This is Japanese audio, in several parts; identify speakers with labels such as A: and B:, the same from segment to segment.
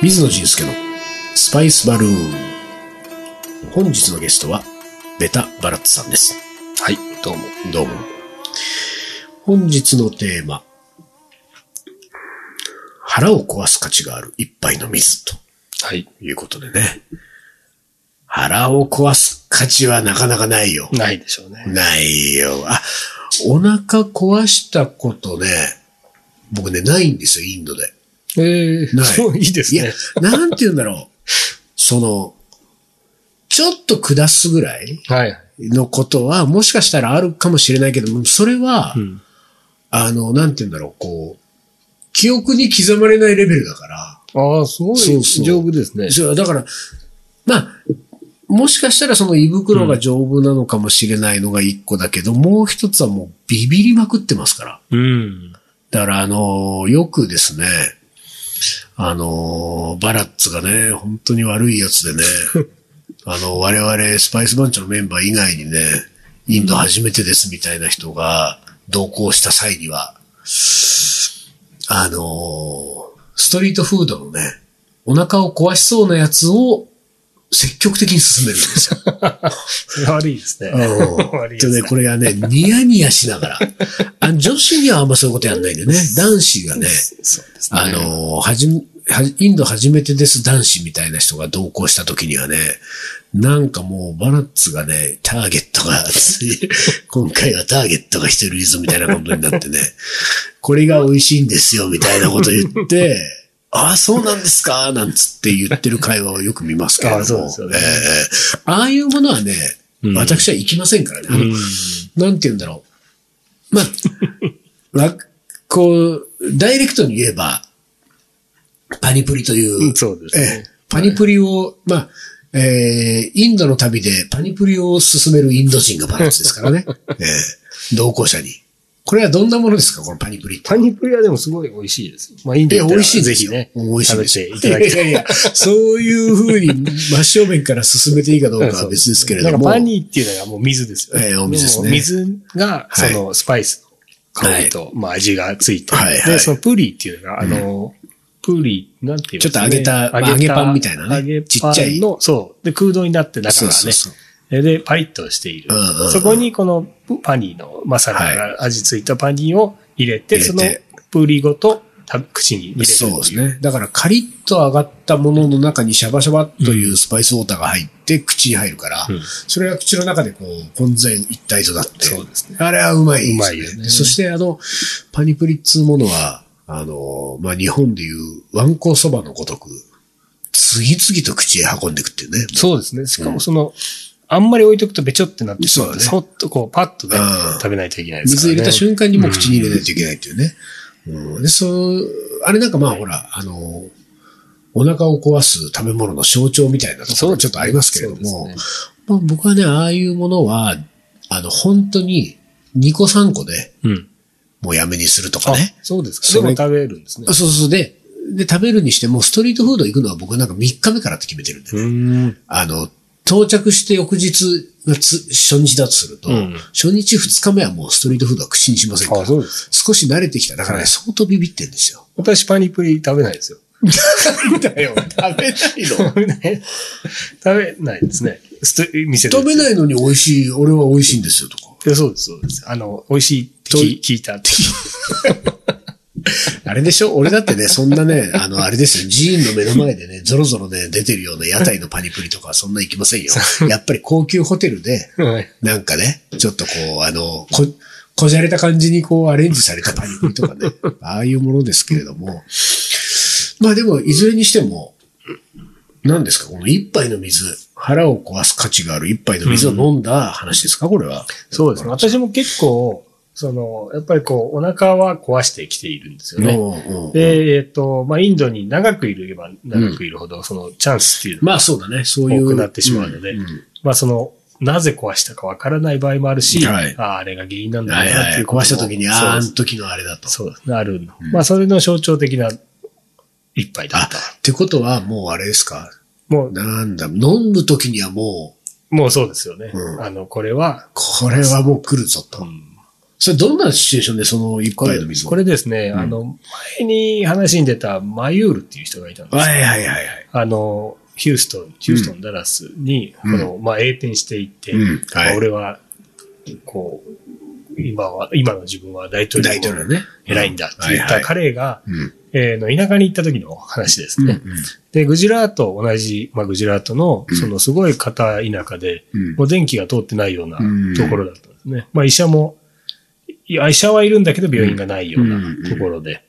A: 水野仁介のスパイスバルーン。本日のゲストは、ベタ・バラッツさんです。
B: はい、どうも。
A: どうも。本日のテーマ。腹を壊す価値がある一杯の水と
B: はい。
A: いうことでね。腹を壊す価値はなかなかないよ。
B: ないでしょうね。
A: ないよ。あ、お腹壊したことね、僕ね、ないんですよ、インドで。
B: ええ
A: ない
B: そう、いいです
A: いや
B: ね。、
A: なんて言うんだろう。その、ちょっと下すぐらい
B: はい。
A: のことは、もしかしたらあるかもしれないけども、それは、
B: うん。
A: あの、なんて言うんだろう、こう、記憶に刻まれないレベルだから。
B: ああ、すごい
A: そうそう
B: 丈夫ですね。
A: だから、まあ、もしかしたらその胃袋が丈夫なのかもしれないのが一個だけど、もう一つはもうビビりまくってますから。
B: うん。
A: だから、あの、よくですね、あの、バラッツがね、本当に悪いやつでね、あの、我々スパイスバンチのメンバー以外にね、インド初めてですみたいな人が同行した際には、あの、ストリートフードのね、お腹を壊しそうなやつを積極的に進めるんですよ。
B: それは悪いですね。
A: うん
B: 悪いですね
A: これがね、ニヤニヤしながら。あ女子にはあんまそういうことやんないんでね。男子がね、
B: ね。
A: あの、はじめ、はインド初めてです男子みたいな人が同行した時にはね、なんかもうバラッツがね、ターゲットが、今回はターゲットが一人いるぞみたいなことになってね、これが美味しいんですよみたいなこと言って、ああ、そうなんですかなんつって言ってる会話をよく見ますけれども。
B: あそうですよね
A: ええああいうものはね、
B: うん
A: 私は行きませんからね。
B: うん。
A: なんて言うんだろう。まあ、わこう、ダイレクトに言えば、パニプリという、
B: うんそうです
A: え
B: ね
A: え。パニプリを、まあ、えーインドの旅でパニプリを進めるインド人がバランスですからね。ええ同行者に。これはどんなものですかこのパニプリ。
B: パニプリはでもすごい美味しいですよ。まあ、いいんで
A: え、美味しい。
B: ぜひね、
A: 美味しい
B: 食べていただきたい。
A: いやいや、そういうふうに真正面から進めていいかどうかは別ですけれども。
B: なんかパニーっていうのがもう水ですよね。
A: ええお水ですね
B: も水が、
A: はい
B: そのスパイスの香りと、まあ味がついて、
A: はいはい
B: で、そのプリっていうのが、あの、プリ、なんていう
A: ちょっと揚げたまあ揚げパンみたいなね
B: 揚げパン
A: ちっちゃい
B: の、そう。で、空洞になって中がね、
A: そうそうそう。
B: で、パリッとしている。
A: うんうんうん。
B: そこにこのパニーのマサラが味ついたパニーを入れて、
A: 入れて
B: そのプリごとた口に入れる
A: そうですね。だからカリッと揚がったものの中にシャバシャバというスパイスウォーターが入って口に入るから、
B: うん。
A: それが口の中でこう混在一体となって、
B: そうですね。
A: あれはうまいです、
B: うまいよね。
A: そしてあの、パニプリっつうものは、あの、まあ、日本でいうワンコそばのごとく、次々と口へ運んでいくっていうね。
B: そうですね。しかもその、あんまり置いとくとべちょってなってしまう
A: そ
B: そっとこう、パッとね
A: うん、
B: 食べないといけないですからね。
A: 水入れた瞬間にもう口に入れないといけないっていうね。うん、で、そう、あれなんかまあほら、あの、お腹を壊す食べ物の象徴みたいなところちょっとありますけれども、
B: ね
A: まあ、僕はね、ああいうものは、あの、本当に2個3個で
B: うん。
A: もうやめにするとか
B: あ
A: ね。
B: そうですか。
A: それ
B: でも食べるんですね。
A: そうそうで、で、食べるにしても、ストリートフード行くのは僕なんか3日目からって決めてるんでね。
B: ん。
A: あの、到着して翌日がつ初日だとすると、
B: うん
A: 初日2日目はもうストリートフードは口にしませんから。少し慣れてきた。だからね、
B: はい
A: 相当ビビってんですよ。
B: 私パニプリ食べないですよ。
A: だよ、食べないの
B: 食べない。食べないですね。店で。
A: 食べないのに美味しい、俺は美味しいんですよとか。
B: いやそうです、そうです。あの、美味しいって
A: と
B: 聞聞いたって。
A: あれでしょ？俺だってね、そんなね、あの、あれですよ、寺院の目の前でね、ゾロゾロね、出てるような屋台のパニプリとかそんな行きませんよ。やっぱり高級ホテルで、
B: はい。
A: なんかね、ちょっとこう、あの、こ、こじゃれた感じにこうアレンジされたパニプリとかね、ああいうものですけれども、まあでも、いずれにしても、何ですかこの一杯の水、腹を壊す価値がある一杯の水を飲んだ話ですか？これは。
B: そうですね。私も結構、その、やっぱりこう、お腹は壊してきているんですよね。
A: うんうん
B: で、えっ、と、まあ、インドに長くいれば長くいるほど、そのチャンスっていうのが
A: まあそうだね、そういう。
B: 多くなってしまうので、
A: んん
B: まあ、その、なぜ壊したかわからない場合もあるし、
A: はい
B: ああ、あれが原因なんだ
A: はいはい。
B: なっていうことも
A: 壊した時に、ああ、の時のあれだと。
B: そうですね、あるの。まあ、それの象徴的な一杯だ
A: あ、
B: った。
A: ってことはもうあれですか？
B: もう、
A: なんだ、飲む時にはもう、
B: もうそうですよね。
A: うん
B: あの、これは、
A: これはもう来るぞと。
B: うん
A: それどんなシチュエーションでその一杯の水を？
B: これですね、
A: ん。
B: あの、前に話に出たマユールっていう人がいたんですよ。
A: はいはいはいはい。
B: あの、ヒューストン、ヒューストン、ダラスに、
A: うん。
B: この、まあ、栄転していって、
A: うん。はい。
B: まあ俺は、こう、今は、今の自分は大統領
A: 大統領ね。
B: 偉いんだって言った彼が、
A: うん。
B: えーの田舎に行った時の話ですね。で、グジラート、同じ、まあ、グジラートの、そのすごい片田舎で、
A: うん。
B: もう電気が通ってないような
A: うん。
B: ところだったんですね。まあ、医者も、医者はいるんだけど病院がないようなところで。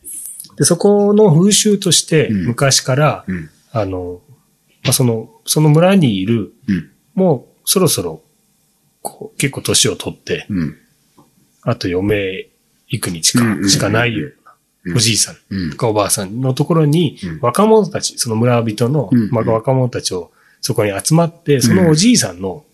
B: で、そこの風習として、
A: うん。
B: 昔から、
A: うん。
B: あの、まあ、その、その村にいる、
A: うん。
B: もうそろそろ、こう、結構年を取って、
A: うん。
B: あと余命幾日
A: うん
B: かしかないよう
A: うん
B: な、おじいさん
A: うん。
B: とかおばあさんのところに
A: うん、
B: 若者たち、その村人の
A: うん、
B: まあ若者たちをそこに集まって、そのおじいさんの、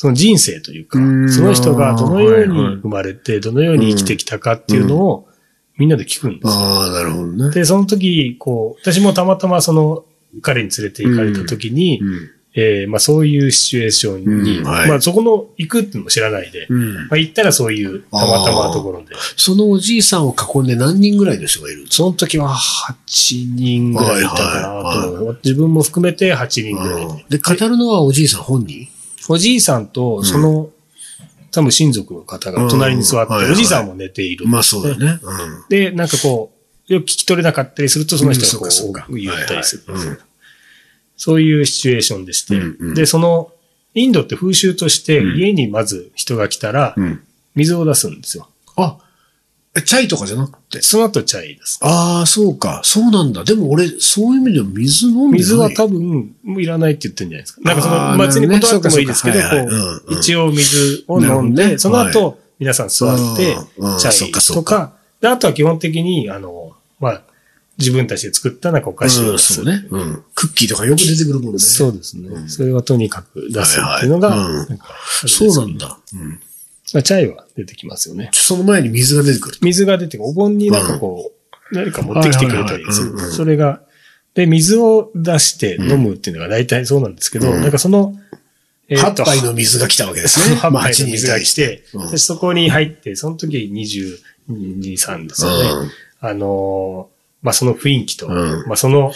B: その人生というか
A: うん、
B: その人がどのように生まれて、どのように生きてきたかっていうのを、みんなで聞くんですよ。
A: ああ、なるほどね。
B: で、その時、こう、私もたまたまその、彼に連れて行かれた時に、
A: うん。
B: えーまあそういうシチュエーションに、
A: うんはい。
B: まあそこの行くっても知らないで、
A: うん。
B: まあ行ったらそういうたまたまなところで、
A: そのおじいさんを囲んで何人ぐらいの人がいる？
B: その時は8人ぐらいいたかなと
A: はい
B: 思う、自分も含めて8人ぐらいで。
A: で、語るのはおじいさん本人？
B: おじいさんとその、多分親族の方が隣に座って、おじいさんも寝ている。
A: まあそうだよね。うん。
B: で、なんかこう、よく聞き取れなかったりすると、その人がこ
A: うんそうかそうか
B: う言ったりする。
A: はいはいうん
B: そういうシチュエーションでして、
A: うんうん
B: で、その、インドって風習として、
A: うん
B: 家にまず人が来たら、
A: うん。
B: 水を出すんですよ。
A: あ、えチャイとかじゃなくて？
B: その後チャイです。
A: ああ、そうか。そうなんだ。でも俺、そういう意味では水飲んでない。
B: 水は多分、もういらないって言ってるんじゃないですか。なんかその、別に断ってもいいですけど、一応水を飲んで、
A: ね
B: その後、皆さん座ってチャイとか、で、あとは基本的に、あの、まあ、自分たちで作ったなんかお菓子を
A: うん。そうね。うん。クッキーとかよく出てくるもんね。
B: そうですね。それはとにかく出すっていうのが、
A: そうなんだ。うん。
B: まあチャイは出てきますよね。
A: その前に水が出てくる。
B: 水が出て、お盆になんかこう、誰か持ってきてくれたりする。それが、で、水を出して飲むっていうのが大体そうなんですけど、
A: うん
B: なんかその、えーと
A: 8杯の水が来たわけですね。
B: 8
A: まあ
B: 杯
A: 8人に
B: の水が来
A: 対して。
B: でそこに入って、その時22、3ですよね。
A: うん
B: あのーまあ、その雰囲気と、
A: うん
B: まあ、その、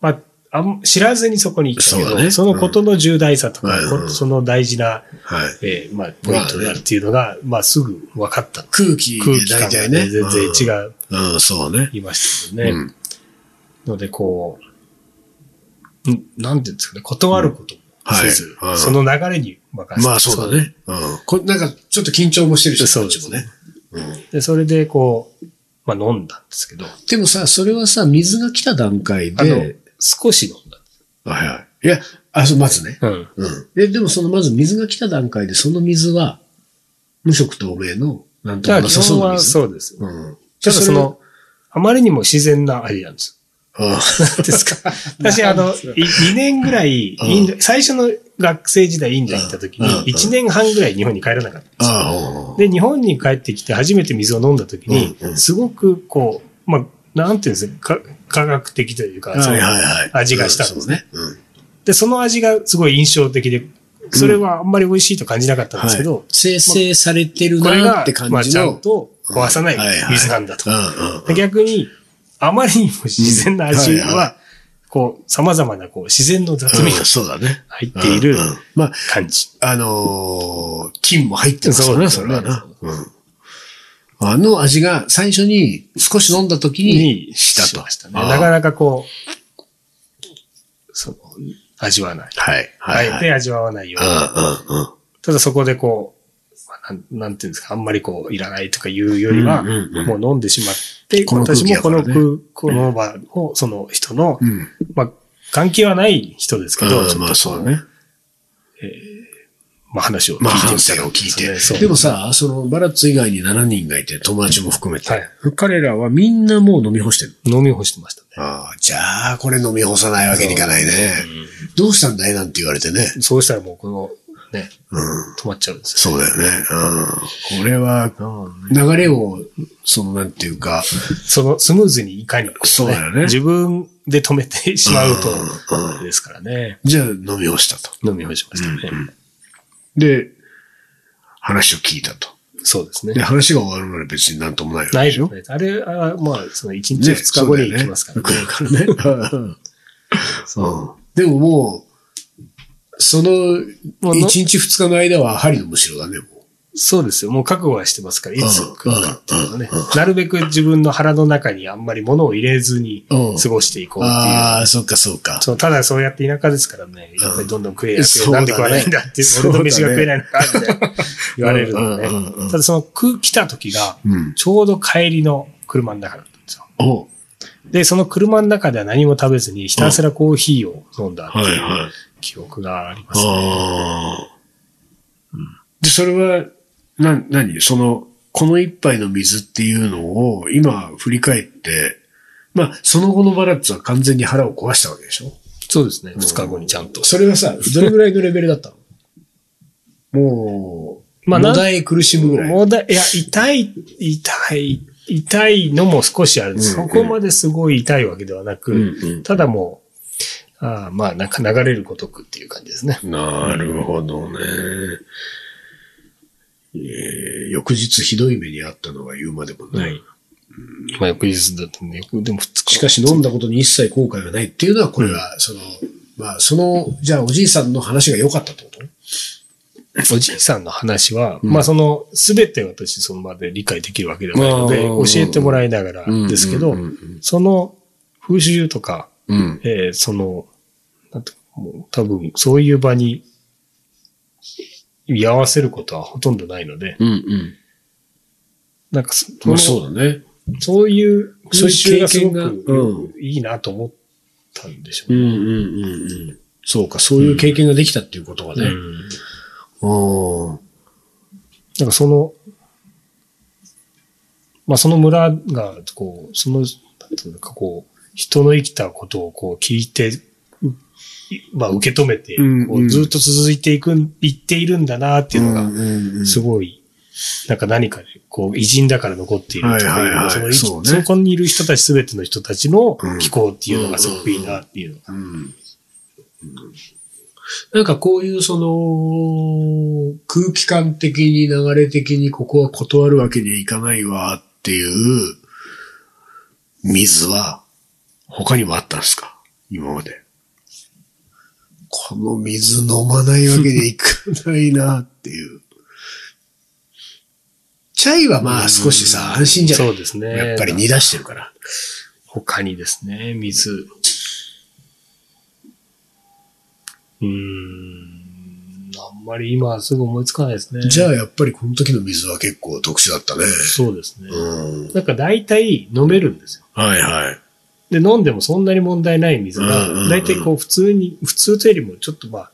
B: まあ、あん知らずにそこに行ったけど、
A: そね
B: そのことの重大さとか、
A: うん
B: こその大事な、
A: はい。
B: えーまあ、ポイントであるっていうのが、まあ、すぐ分かった。
A: 空気で
B: 空気感。がね、全然違う、
A: うん。うん、そうね。
B: 言いましたけどね。
A: うん。
B: ので、こう、んなんていうんですかね、断ることもせず、
A: はいうん
B: その流れに任せて。
A: まあそうだね。うん。こなんかちょっと緊張もしてる人
B: そうです
A: たちもね。うん。
B: で、それでこう、まあ飲んだんですけど、
A: でもさ、それはさ、水が来た段階で、、
B: 少し飲んだ。
A: はいはい。いや、あ、そう、まずね。
B: うん。
A: うん。で、でもそのまず水が来た段階で、その水は、無色透明の、なんと
B: だか
A: なさそうな水？
B: そうです。
A: うん。
B: ただその、あまりにも自然な味なんです
A: あ
B: よ。ですか？私、あの、2年ぐらい、
A: うん
B: インド、最初の学生時代インドに行った時に
A: うん、
B: 1年半ぐらい日本に帰らなかったんです。で、日本に帰ってきて初めて水を飲んだ時にすごくこう、まあ、なんていうんですか、か科学的というか、その
A: はいはいはい。
B: 味がしたんですね。で、その味がすごい印象的で、それはあんまり美味しいと感じなかったんですけど、
A: はい生成されてるなって、感
B: まあ、
A: じの。
B: ちゃんと壊さない水なんだと。逆に、あまりにも自然な味
A: うんは
B: こう、様々なこう自然の雑味が
A: うんそうだね。
B: 入っている感じ。
A: あのー金も入ってますよね、
B: そうですね
A: それはな。うん。あの味が最初に少し飲んだ時に
B: に
A: したと。
B: しましたね。なかなかこう、その、味わわない。
A: はい。
B: あ
A: はい。はい。
B: えて味わわないよう
A: うん
B: な。
A: うんうん。
B: ただそこでこう、まあなんなんていうんですか、あんまりこう、いらないとかいうよりは、もう飲んでしまって、
A: この空
B: 私もこのこの場を、その人の、
A: うん。
B: まあ、関係はない人ですけど、
A: うんまあそうだね。
B: まあ話を聞
A: まあ
B: いてみたら
A: 話を聞いて。
B: そう
A: でもさ、そのバラッツ以外に7人がいて、友達も含めて。
B: はい
A: 彼らはみんなもう飲み干してる。
B: 飲み干してましたね。
A: ああ、じゃあ、これ飲み干さないわけにいかないね。どうしたんだいなんて言われてね。
B: そうしたらもうこの、ね、
A: うん。
B: 止まっちゃうんですよ。
A: そうだよね。うん。これは、流れを、その、なんていうか、
B: その、スムーズにいかにこ
A: そうだよね
B: 自分で止めてしまう
A: うん
B: と、ですからね。
A: じゃあ飲み干したと。
B: 飲み干しましたね。
A: で、話を聞いたと。
B: そうですね
A: で、。話が終わるまで別になんともないわけ
B: ない
A: でしょ？
B: ですね。あれは、まあ、その1日2日後に行きますからね。
A: ね。からね。うんでももう、その1
B: もうの
A: 日2日の間は針のむしろだね、も
B: そうですよ。もう覚悟はしてますから、いつ
A: うん
B: 来るかっていうのはね。なるべく自分の腹の中にあんまり物を入れずに
A: うん
B: 過ごしていこう
A: う。
B: っていう。
A: ああ、そっかそっか。
B: そう、ただそうやって田舎ですからね、やっぱりどんどん食えや食え
A: そうだね
B: なんで食わないんだって、
A: そう
B: 俺の飯が食えないのか、みたいな言われるの
A: うんうんうんう
B: ね。
A: ん
B: ただその食来た時が、
A: うん。
B: ちょうど帰りの車の中だったんですよ。で、その車の中では何も食べずに、ひたすらコーヒーを飲んだって
A: はい
B: う記憶がありますね。
A: で、それは、な、何？その、この一杯の水っていうのを今振り返って、まあ、その後のバラッツは完全に腹を壊したわけでしょ？
B: そうですね。二日後にちゃんと。
A: それはさ、どれぐらいのレベルだったの？もう、
B: まあ
A: だえ苦しむぐらい。
B: もうだ、いや、痛い、痛い、痛いのも少しあるんです。
A: うんうん
B: そこまですごい痛いわけではなく、
A: うんうん
B: ただもう、ああまあ、なんか流れるごとくっていう感じですね。
A: なるほどね。えー翌日ひどい目にあったのは言うまでもない。
B: まあ、翌日だとね、でも二日。
A: しかし飲んだことに一切後悔がないっていうのは、これは、その、まあ、その、じゃあおじいさんの話が良かったってこと？
B: おじいさんの話は、まあその、すべて私その場で理解できるわけではないので、
A: うん
B: 教えてもらいながらですけど
A: うんうんうん、
B: その風習とか、
A: うん。
B: えーその、なんてもう多分そういう場に居合わせることはほとんどないので、
A: うんうん。
B: なんかそ、
A: まあ
B: そ
A: うだね。
B: そういう風習がすご
A: そういう経験が
B: くいいなと思ったんでしょうね。
A: うんうんうんうん。そうか、そういう経験ができたっていうことがね。
B: うん
A: うん。
B: なんかその、まあその村が、こう、その、なんていうかこう、人の生きたことをこう聞いて、うまあ受け止めて、
A: うん
B: こうずっと続いていく、いっているんだなっていうのが、
A: が
B: すごい、なんか何かで、こう、偉人だから残っているという
A: はいはいはい。
B: その
A: そ
B: そこにいる人たちすべての人たちの
A: うん。
B: 気候っていうのがすごくいいなっていうのが。
A: うん。なんかこういうその空気感的に流れ的にここは断るわけにはいかないわっていう水は他にもあったんですか？今まで。この水飲まないわけにはいかないなっていう。チャイはまあ少しさ、安心じゃない？
B: そうですね。
A: やっぱり煮出してるから。
B: 他にですね、水。うーん、あんまり今はすぐ思いつかないですね。
A: じゃあやっぱりこの時の水は結構特殊だったね。
B: そうですね。
A: うん。
B: なんか大体飲めるんですよ。
A: はいはい。
B: で、飲んでもそんなに問題ない水が、大体こう普通に、普通というよりもちょっとまあ、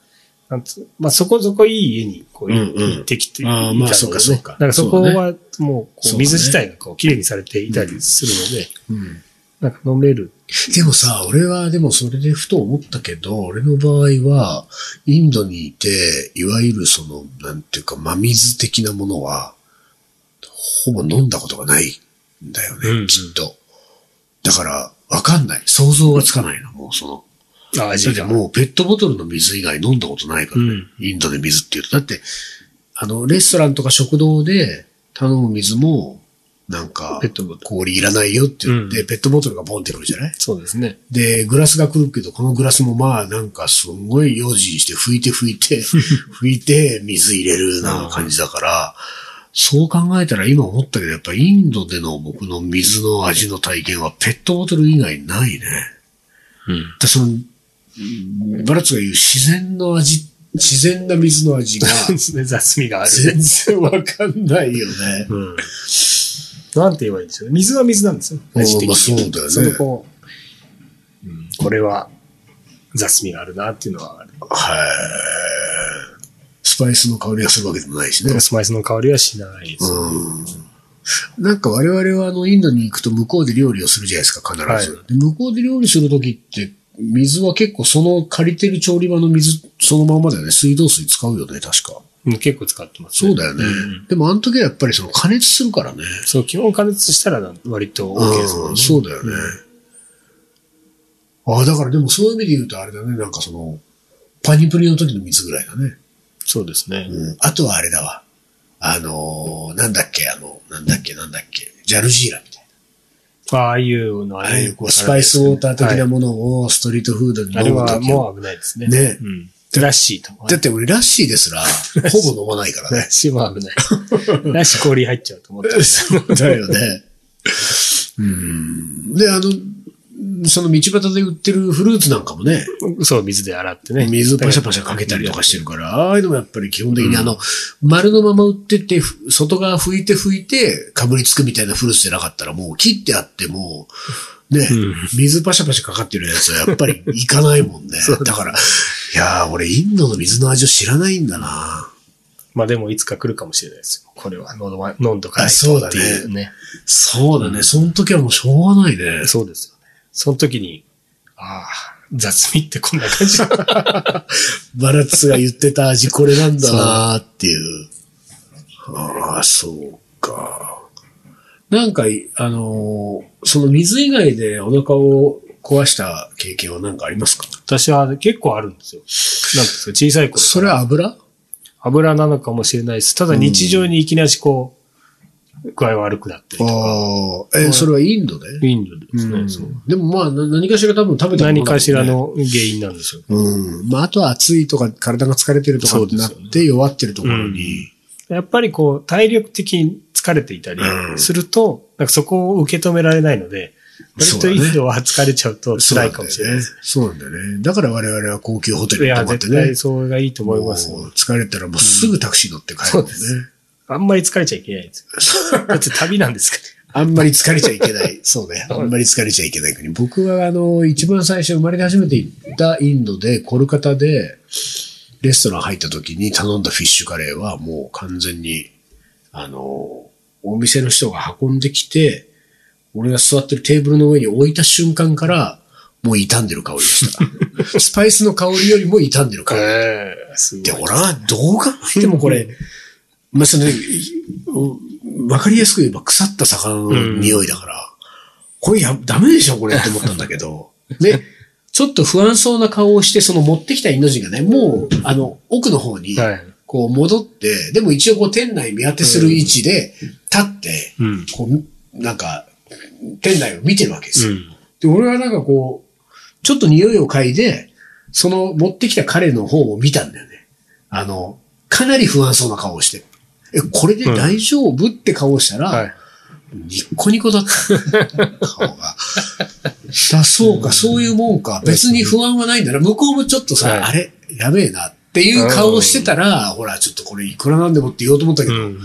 B: なんつまあそこそこいい家にこう行ってきていた
A: まあ。そうかそうか
B: だからそこはもうこ
A: そう
B: 水自体がこう綺麗にされていたりするので、
A: うん。
B: なんか飲める。
A: でもさ、俺はでもそれでふと思ったけど、俺の場合は、インドにいて、いわゆるその、なんていうか、真水的なものは、ほぼ飲んだことがないんだよね、
B: うんうん
A: きっと。だから、わかんない。想像がつかないの、もうその。
B: あ、
A: だ
B: 味が。
A: もうペットボトルの水以外飲んだことないからね。
B: うん
A: インドで水っていうと。だって、あの、レストランとか食堂で頼む水も、なんか
B: ペッ、トボトル。
A: 氷いらないよって言って、
B: うん
A: ペットボトルがボンってくるじゃない？
B: そうですね。
A: で、グラスが来るけど、このグラスもまあなんかすんごい用心して拭いて拭いて、拭いて水入れるな感じだから、そう考えたら今思ったけど、やっぱインドでの僕の水の味の体験はペットボトル以外ないね。
B: うん。
A: でその、うんバラッツが言う自然の味、自然な水の味が
B: 雑味がある
A: 全
B: ね。
A: 然わかんないよね。
B: うん。なんて言えばいいんですよ。水は水なんですよ。味的に。
A: まあそうだよね
B: そのこう、うん、これは雑味があるなっていうのはある。
A: はい。スパイスの香りがするわけでもないしね。
B: スパイスの香りはしないです。
A: うんなんか我々はあのインドに行くと向こうで料理をするじゃないですか、必ず。
B: は
A: で向こうで料理するときって、水は結構その借りてる調理場の水そのまんまだよね。水道水使うよね、確か。
B: うん結構使ってます、
A: そうだよね。
B: ん
A: でもあの時はやっぱりその加熱するからね。
B: そう、基本加熱したら割と OK ですもんね。
A: うんそうだよね。ああ、だからでもそういう意味で言うとあれだね、なんかその、パニプリの時の水ぐらいだね。
B: そうですね。
A: うん。あとはあれだわ。あのーなんだっけ、あの、なんだっけ、なんだっけ、ジャルジーラみたい
B: ああいうの。
A: ああいうこうスパイスウォーター的な
B: はい
A: ものをストリートフードに飲むとき
B: もう危ないですね。
A: ね
B: うん。ラッシーとかね。
A: だって俺ラッシーですら、ほぼ飲まないから
B: ラ
A: ね
B: ッ。シーも危ない。ラッシー氷入っちゃうと思った。
A: そうだよね。うん。で、あの、その道端で売ってるフルーツなんかもね、
B: そう、水で洗ってね。
A: 水パシャパシャかけたりとかしてるから、ああいうのもやっぱり基本的にあの、丸のまま売ってて、ふ外側拭いて拭いて、かぶりつくみたいなフルーツじゃなかったらもう切ってあっても、ね、
B: うん
A: 水パシャパシャかかってるやつはやっぱりいかないもん ね。だから、いやー俺インドの水の味を知らないんだな
B: まあでもいつか来るかもしれないですよ。これは飲んどかない
A: あそうだね
B: とっていうね。
A: そうだね、その時はもうしょうがないね。
B: そうですよね。その時に、ああ、雑味ってこんな感じ。
A: バラッツが言ってた味これなんだなーっていう。ああ、そうか。なんか、あのーその水以外でお腹を壊した経験は何かありますか？
B: 私は結構あるんですよ。なんですか、小さい頃。
A: それは油？
B: 油なのかもしれないです。ただ日常にいきなしこう、具合悪くなったりとか。
A: ああ、え、それはインドで
B: インドですね。
A: うん
B: そう
A: でもまあ、な何かしら多分食べたね
B: 何かしら。の原因なんでしょう。
A: うん。まあ、あとは暑いとか、体が疲れてるとかってなって弱ってるところに、
B: やっぱりこう、体力的に疲れていたり
A: うん
B: すると、なんかそこを受け止められないので、割とインドは疲れちゃうと辛いかもしれないです。
A: そうなんだよね。だから我々は高級ホテル
B: いや、
A: に泊まってね
B: 絶対。それがいいと思います
A: 疲れたらもうすぐタクシー乗って帰るんだよね。
B: あんまり疲れちゃいけないんですよ。だって旅なんですか
A: あんまり疲れちゃいけない。そうね。あんまり疲れちゃいけない国。僕はあの、一番最初生まれて初めて行ったインドで、コルカタで、レストラン入った時に頼んだフィッシュカレーはもう完全に、あの、お店の人が運んできて、俺が座ってるテーブルの上に置いた瞬間から、もう傷んでる香りでした。スパイスの香りよりも傷んでる香り。
B: ええすごい
A: で、俺はどう考えてもこれ、まあ、その、わかりやすく言えば腐った魚の匂いだから、これや、ダメでしょこれって思ったんだけど。で、ちょっと不安そうな顔をして、その持ってきたインド人がね、もう、あの、奥の方に、
B: はい。
A: こう戻って、でも一応こう店内見当てする位置で、立って、
B: うん。
A: こう、なんか、店内を見てるわけですよ。
B: うん。
A: で、俺はなんかこう、ちょっと匂いを嗅いで、その持ってきた彼の方を見たんだよね。あの、かなり不安そうな顔をして。え、これで大丈夫、って顔をしたら、
B: はい。
A: ニッコニコだった。顔が。だ、そうか、そういうもんか。別に不安はないんだな。向こうもちょっとさ、
B: はい
A: あれ、やべえなっていう顔をしてたら、ほら、ちょっとこれいくらなんでもって言おうと思ったけど、
B: うん。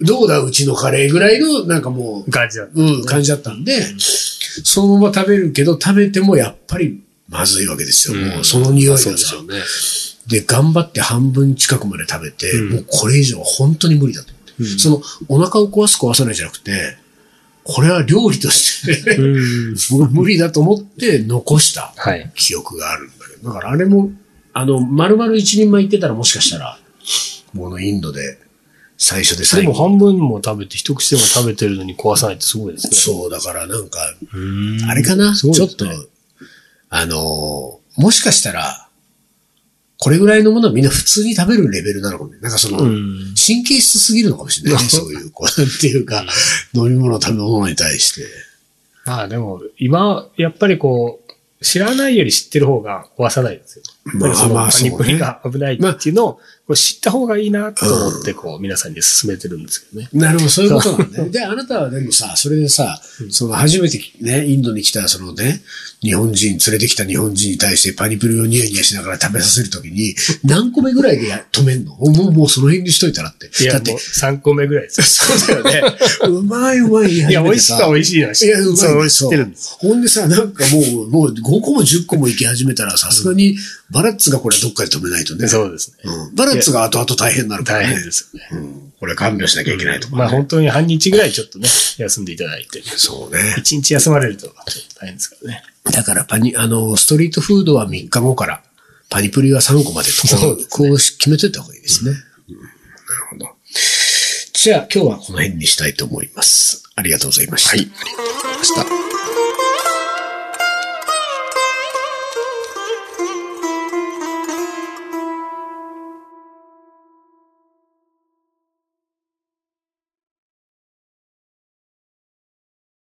A: どうだ、うちのカレーぐらいの、なんかもう、
B: 感じだった。
A: うん、感じだったんで、そのまま食べるけど、食べてもやっぱりまずいわけですよ。もうその匂いがさ
B: そうですよね。
A: で、頑張って半分近くまで食べて、
B: うん
A: もうこれ以上は本当に無理だと思って。
B: うん
A: その、お腹を壊す壊さないじゃなくて、これは料理として、無理だと思って残した
B: はい。
A: 記憶があるんだけど、だからあれも、あの、丸々一人前行ってたらもしかしたら、もうあのインドで最初で
B: で
A: 最後。
B: も半分も食べて、一口でも食べてるのに壊さないってすごいですね。
A: そう、だからなんか、
B: うん
A: あれかな、
B: すごい
A: ちょっと、あのーもしかしたら、これぐらいのものはみんな普通に食べるレベルなのかもね。なんかその、
B: うん。
A: 神経質すぎるのかもしれないね。そういう、こう、なんていうか、飲み物、食べ物に対して。
B: まあでも、今、やっぱりこう、知らないより知ってる方が壊さないですよ。
A: まあ
B: やっぱりその
A: まあ
B: パニプリが危ないっていうのを、こう知った方がいいなと思って、こう、皆さんに勧めてるんですけどね。
A: なるほど、そういうことなんだね。で、あなたはでもさ、それでさ、その初めてね、インドに来た、そのね、日本人、連れてきた日本人に対してパニプリをニヤニヤしながら食べさせるときに、何個目ぐらいでや止めんの？もう、もうその辺にしといたらって。
B: いや、
A: だって
B: もう、3個目ぐらいですよ。そうだよね。
A: うまいうまい言い
B: や、美味しくは美味しいのは知
A: いや、うまい
B: 知ってるんです。
A: ほんでさ、なんかもう、もう5個も10個も行き始めたら、さすがにバラッツがこれどっかで止めないとね。
B: そうですね。
A: うんバラッツが後々大変になるからね。
B: 大変ですよね。
A: うんこれ看病しなきゃいけないとか、ね
B: まあ本当に半日ぐらいちょっとね、休んでいただいて。
A: そうね。
B: 一日休まれるとちょっと大変ですからね。
A: だからパニ、あの、ストリートフードは3日後から、パニプリは3個までと、
B: そう
A: こう決めといた方がいいですね。うんなるほど。じゃあ今日はこの辺にしたいと思います。ありがとうございました。はい、ありがとうございました。